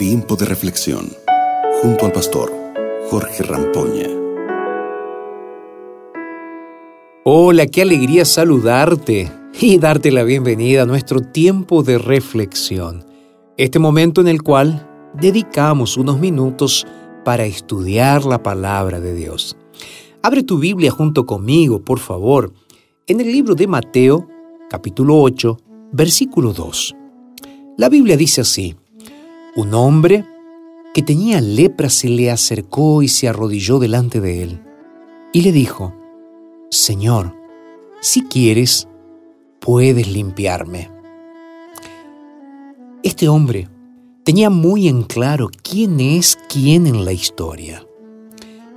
Tiempo de reflexión junto al pastor Jorge Rampoña. Hola, qué alegría saludarte y darte la bienvenida a nuestro tiempo de reflexión. Este momento en el cual dedicamos unos minutos para estudiar la palabra de Dios. Abre tu Biblia junto conmigo, por favor, en el libro de Mateo, capítulo 8, versículo 2. La Biblia dice así, un hombre que tenía lepra se le acercó y se arrodilló delante de él y le dijo, Señor, si quieres, puedes limpiarme. Este hombre tenía muy en claro quién es quién en la historia,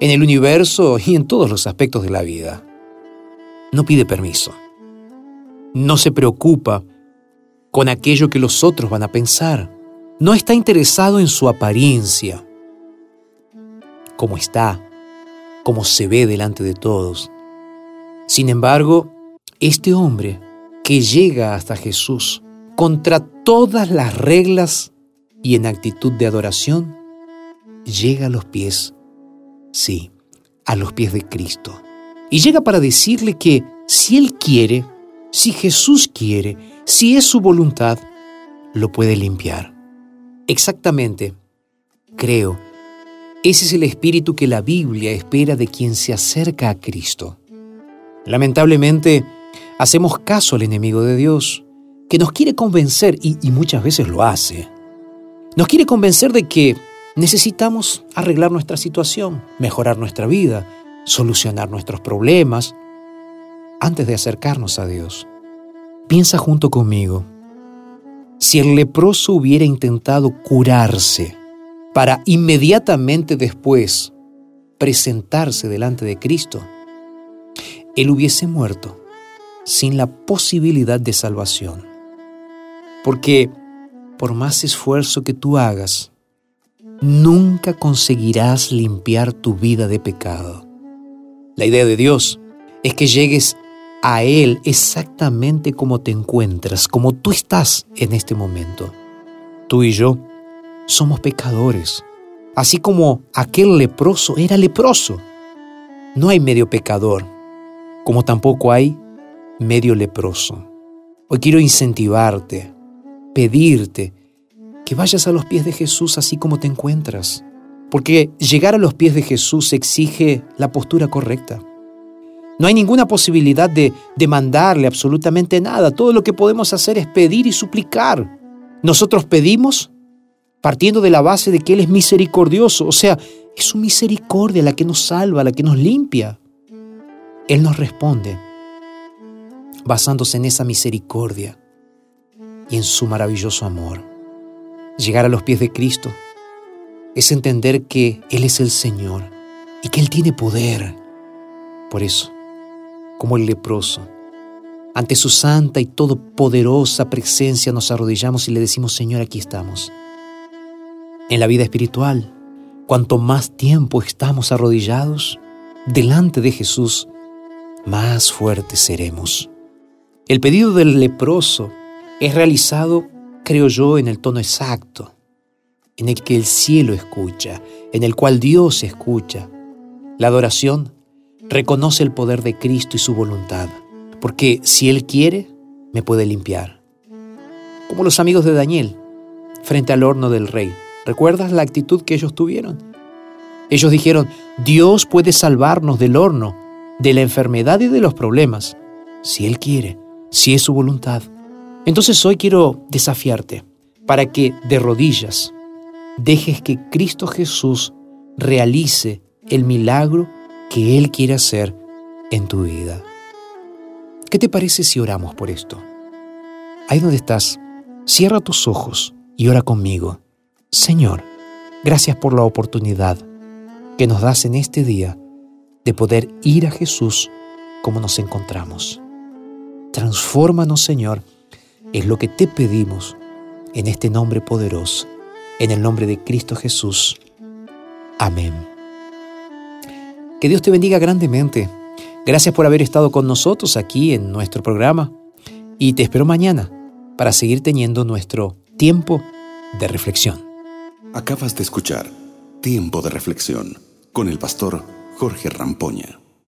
en el universo y en todos los aspectos de la vida. No pide permiso. No se preocupa con aquello que los otros van a pensar. No está interesado en su apariencia, cómo está, cómo se ve delante de todos. Sin embargo, este hombre que llega hasta Jesús contra todas las reglas y en actitud de adoración, llega a los pies, sí, a los pies de Cristo. Y llega para decirle que si Él quiere, si Jesús quiere, si es su voluntad, lo puede limpiar. Exactamente, creo, ese es el espíritu que la Biblia espera de quien se acerca a Cristo. Lamentablemente, hacemos caso al enemigo de Dios, que nos quiere convencer, y, muchas veces lo hace, nos quiere convencer de que necesitamos arreglar nuestra situación, mejorar nuestra vida, solucionar nuestros problemas, antes de acercarnos a Dios. Piensa junto conmigo, si el leproso hubiera intentado curarse para inmediatamente después presentarse delante de Cristo, él hubiese muerto sin la posibilidad de salvación. Porque por más esfuerzo que tú hagas, nunca conseguirás limpiar tu vida de pecado. La idea de Dios es que llegues a Él exactamente como te encuentras, como tú estás en este momento. Tú y yo somos pecadores, así como aquel leproso era leproso. No hay medio pecador, como tampoco hay medio leproso. Hoy quiero incentivarte, pedirte que vayas a los pies de Jesús así como te encuentras, porque llegar a los pies de Jesús exige la postura correcta. No hay ninguna posibilidad de demandarle absolutamente nada. Todo lo que podemos hacer es pedir y suplicar. Nosotros pedimos partiendo de la base de que Él es misericordioso, o sea, es su misericordia la que nos salva, la que nos limpia. Él nos responde basándose en esa misericordia y en su maravilloso amor. Llegar a los pies de Cristo es entender que Él es el Señor y que Él tiene poder. Por eso, como el leproso, ante su santa y todopoderosa presencia nos arrodillamos y le decimos, Señor, aquí estamos. En la vida espiritual, cuanto más tiempo estamos arrodillados delante de Jesús, más fuertes seremos. El pedido del leproso es realizado, creo yo, en el tono exacto, en el que el cielo escucha, en el cual Dios escucha. La adoración reconoce el poder de Cristo y su voluntad, porque si Él quiere, me puede limpiar. Como los amigos de Daniel, frente al horno del rey. ¿Recuerdas la actitud que ellos tuvieron? Ellos dijeron, Dios puede salvarnos del horno, de la enfermedad y de los problemas, si Él quiere si es su voluntad. Entonces hoy quiero desafiarte para que de rodillas dejes que Cristo Jesús realice el milagro que Él quiere hacer en tu vida. ¿Qué te parece si oramos por esto? Ahí donde estás, cierra tus ojos y ora conmigo. Señor, gracias por la oportunidad que nos das en este día de poder ir a Jesús como nos encontramos. Transfórmanos, Señor, es lo que te pedimos en este nombre poderoso, en el nombre de Cristo Jesús. Amén. Que Dios te bendiga grandemente. Gracias por haber estado con nosotros aquí en nuestro programa y te espero mañana para seguir teniendo nuestro tiempo de reflexión. Acabas de escuchar Tiempo de Reflexión con el pastor Jorge Rampoña.